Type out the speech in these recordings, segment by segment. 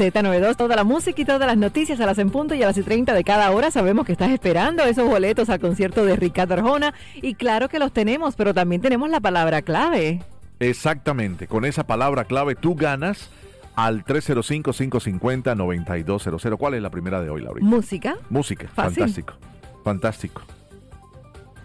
Z92, toda la música y todas las noticias a las en punto y a las y 30 de cada hora. Sabemos que estás esperando esos boletos al concierto de Ricardo Arjona y claro que los tenemos, pero también tenemos la palabra clave. Exactamente, con esa palabra clave tú ganas al 305-550-9200. ¿Cuál es la primera de hoy, Laurita? Música. Música, Fácil. fantástico, fantástico.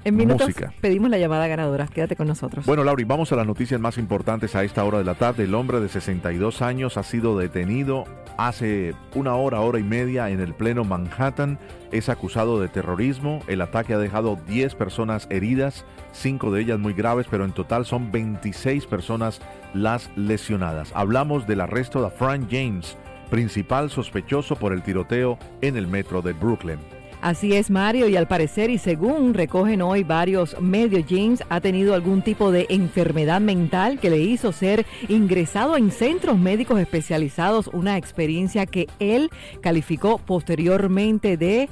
En minutos Música. pedimos la llamada ganadora. Quédate con nosotros. Bueno, Lauri, vamos a las noticias más importantes a esta hora de la tarde. El hombre de 62 años ha sido detenido hace una hora, hora y media en el pleno Manhattan. Es acusado de terrorismo. El ataque ha dejado 10 personas heridas, 5 de ellas muy graves, pero en total son 26 personas las lesionadas. Hablamos del arresto de Frank James, principal sospechoso por el tiroteo en el metro de Brooklyn. Así es, Mario, y al parecer, y según recogen hoy varios medios, James ha tenido algún tipo de enfermedad mental que le hizo ser ingresado en centros médicos especializados, una experiencia que él calificó posteriormente de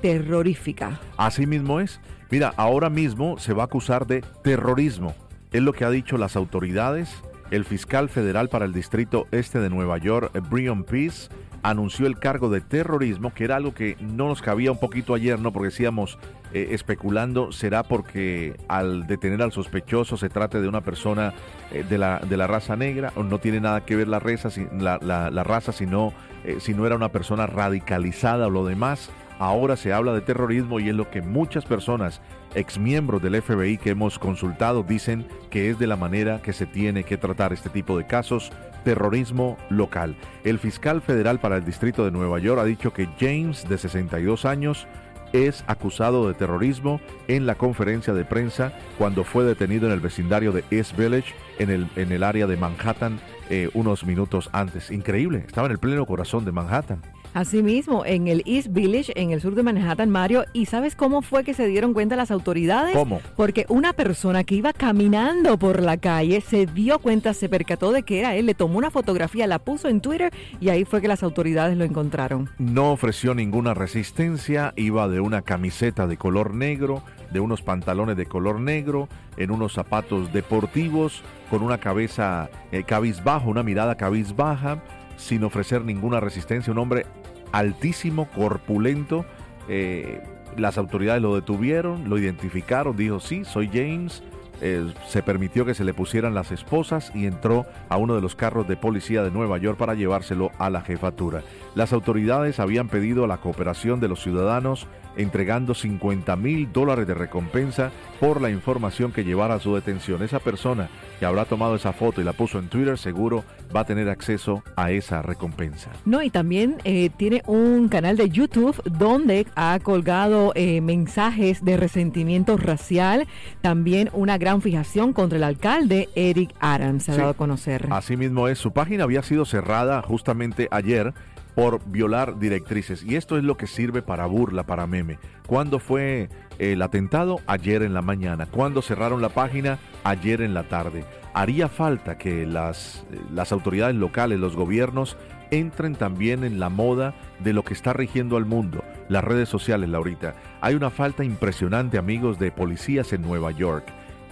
terrorífica. Así mismo es. Mira, ahora mismo se va a acusar de terrorismo. Es lo que ha dicho las autoridades. El fiscal federal para el distrito este de Nueva York, Brian Peace, anunció el cargo de terrorismo, que era algo que no nos cabía un poquito ayer, ¿no? Porque decíamos, eh, especulando, será porque al detener al sospechoso se trate de una persona eh, de, la, de la raza negra, o no tiene nada que ver la raza, si- la, la- raza sino, eh, si no era una persona radicalizada o lo demás. Ahora se habla de terrorismo y es lo que muchas personas, exmiembros del FBI que hemos consultado, dicen que es de la manera que se tiene que tratar este tipo de casos, terrorismo local. El fiscal federal para el Distrito de Nueva York ha dicho que James, de 62 años, es acusado de terrorismo en la conferencia de prensa cuando fue detenido en el vecindario de East Village, en el, en el área de Manhattan, eh, unos minutos antes. Increíble, estaba en el pleno corazón de Manhattan. Asimismo, en el East Village, en el sur de Manhattan, Mario, ¿y sabes cómo fue que se dieron cuenta las autoridades? ¿Cómo? Porque una persona que iba caminando por la calle se dio cuenta, se percató de que era él, le tomó una fotografía, la puso en Twitter y ahí fue que las autoridades lo encontraron. No ofreció ninguna resistencia, iba de una camiseta de color negro, de unos pantalones de color negro, en unos zapatos deportivos, con una cabeza eh, cabizbaja, una mirada cabizbaja, sin ofrecer ninguna resistencia. Un hombre altísimo, corpulento. eh, las autoridades lo detuvieron, lo identificaron, dijo, sí, soy James. Eh, se permitió que se le pusieran las esposas y entró a uno de los carros de policía de Nueva York para llevárselo a la jefatura. Las autoridades habían pedido la cooperación de los ciudadanos entregando 50 mil dólares de recompensa por la información que llevara a su detención. Esa persona que habrá tomado esa foto y la puso en Twitter seguro va a tener acceso a esa recompensa. No, y también eh, tiene un canal de YouTube donde ha colgado eh, mensajes de resentimiento racial, también una gran fijación contra el alcalde Eric Adams, se ha Sí. dado a conocer. Asimismo es, su página había sido cerrada justamente ayer por violar directrices y esto es lo que sirve para burla, para meme. ¿Cuándo fue el atentado? Ayer en la mañana. ¿Cuándo cerraron la página? Ayer en la tarde. Haría falta que las, las autoridades locales, los gobiernos, entren también en la moda de lo que está rigiendo al mundo, las redes sociales, Laurita. Hay una falta impresionante, amigos, de policías en Nueva York,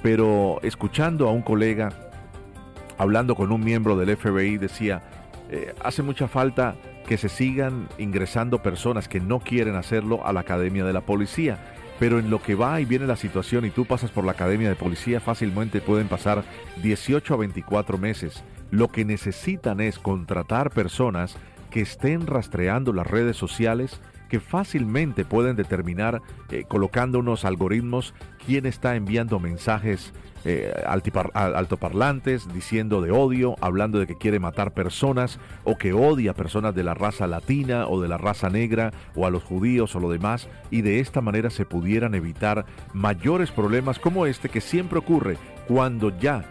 pero escuchando a un colega hablando con un miembro del FBI, decía, eh, hace mucha falta que se sigan ingresando personas que no quieren hacerlo a la Academia de la Policía. Pero en lo que va y viene la situación y tú pasas por la Academia de Policía, fácilmente pueden pasar 18 a 24 meses. Lo que necesitan es contratar personas que estén rastreando las redes sociales, que fácilmente pueden determinar, eh, colocando unos algoritmos, quién está enviando mensajes eh, altoparlantes, diciendo de odio, hablando de que quiere matar personas o que odia a personas de la raza latina o de la raza negra o a los judíos o lo demás, y de esta manera se pudieran evitar mayores problemas como este que siempre ocurre cuando ya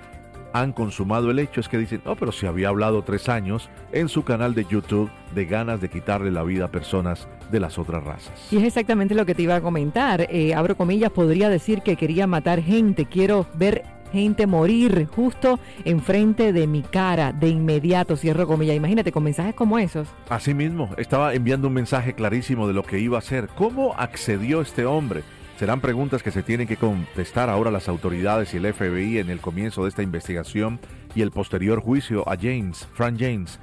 han consumado el hecho es que dicen, no, pero si había hablado tres años en su canal de YouTube de ganas de quitarle la vida a personas de las otras razas. Y es exactamente lo que te iba a comentar. Eh, abro comillas, podría decir que quería matar gente. Quiero ver gente morir justo enfrente de mi cara, de inmediato, cierro comillas. Imagínate, con mensajes como esos. Asimismo, estaba enviando un mensaje clarísimo de lo que iba a hacer. ¿Cómo accedió este hombre? Serán preguntas que se tienen que contestar ahora las autoridades y el FBI en el comienzo de esta investigación y el posterior juicio a James, Frank James.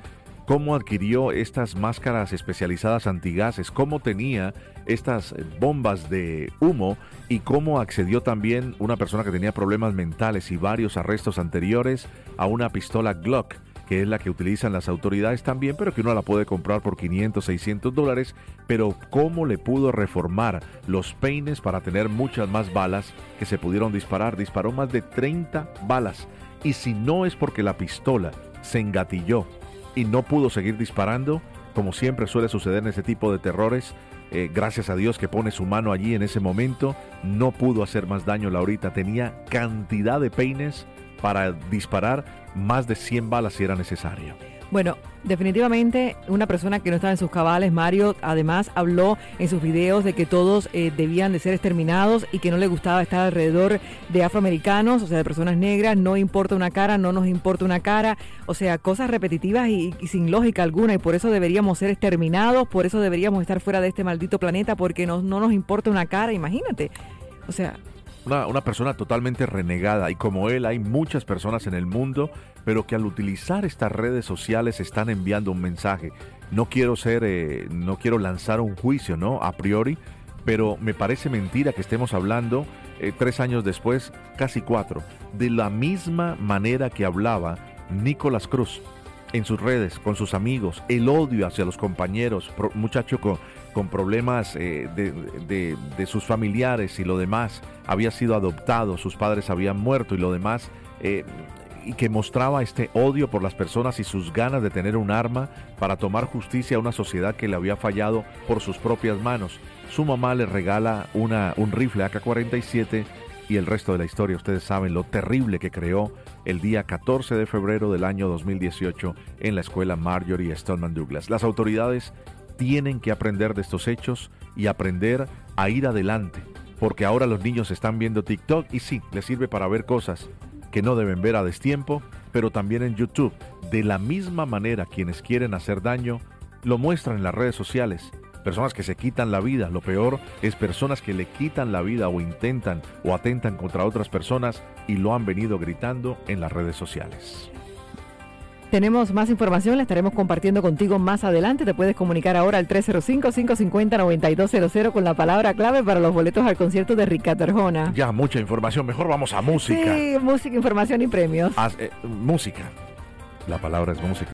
¿Cómo adquirió estas máscaras especializadas antigases? ¿Cómo tenía estas bombas de humo? ¿Y cómo accedió también una persona que tenía problemas mentales y varios arrestos anteriores a una pistola Glock? Que es la que utilizan las autoridades también, pero que uno la puede comprar por 500, 600 dólares, pero cómo le pudo reformar los peines para tener muchas más balas que se pudieron disparar. Disparó más de 30 balas. Y si no es porque la pistola se engatilló y no pudo seguir disparando, como siempre suele suceder en ese tipo de terrores, eh, gracias a Dios que pone su mano allí en ese momento, no pudo hacer más daño Laurita, tenía cantidad de peines para disparar más de 100 balas si era necesario. Bueno, definitivamente una persona que no estaba en sus cabales, Mario, además habló en sus videos de que todos eh, debían de ser exterminados y que no le gustaba estar alrededor de afroamericanos, o sea, de personas negras, no importa una cara, no nos importa una cara, o sea, cosas repetitivas y, sin lógica alguna y por eso deberíamos ser exterminados, por eso deberíamos estar fuera de este maldito planeta porque no, no nos importa una cara, imagínate. O sea, una, una, persona totalmente renegada y como él hay muchas personas en el mundo, pero que al utilizar estas redes sociales están enviando un mensaje. No quiero ser, eh, no quiero lanzar un juicio, ¿no? A priori, pero me parece mentira que estemos hablando eh, tres años después, casi cuatro, de la misma manera que hablaba Nicolás Cruz en sus redes, con sus amigos, el odio hacia los compañeros, muchacho con, problemas eh, de, de, de, sus familiares y lo demás, había sido adoptado, sus padres habían muerto y lo demás, eh, y que mostraba este odio por las personas y sus ganas de tener un arma para tomar justicia a una sociedad que le había fallado por sus propias manos. Su mamá le regala una, un rifle AK-47 y el resto de la historia, ustedes saben lo terrible que creó el día 14 de febrero del año 2018 en la escuela Marjorie Stoneman Douglas. Las autoridades tienen que aprender de estos hechos y aprender a ir adelante, porque ahora los niños están viendo TikTok y sí, les sirve para ver cosas que no deben ver a destiempo, pero también en YouTube. De la misma manera, quienes quieren hacer daño lo muestran en las redes sociales. Personas que se quitan la vida, lo peor es personas que le quitan la vida o intentan o atentan contra otras personas y lo han venido gritando en las redes sociales. Tenemos más información, la estaremos compartiendo contigo más adelante. Te puedes comunicar ahora al 305-550-9200 con la palabra clave para los boletos al concierto de Ricardo Arjona. Ya, mucha información. Mejor vamos a música. Sí, música, información y premios. Eh, música. La palabra es música.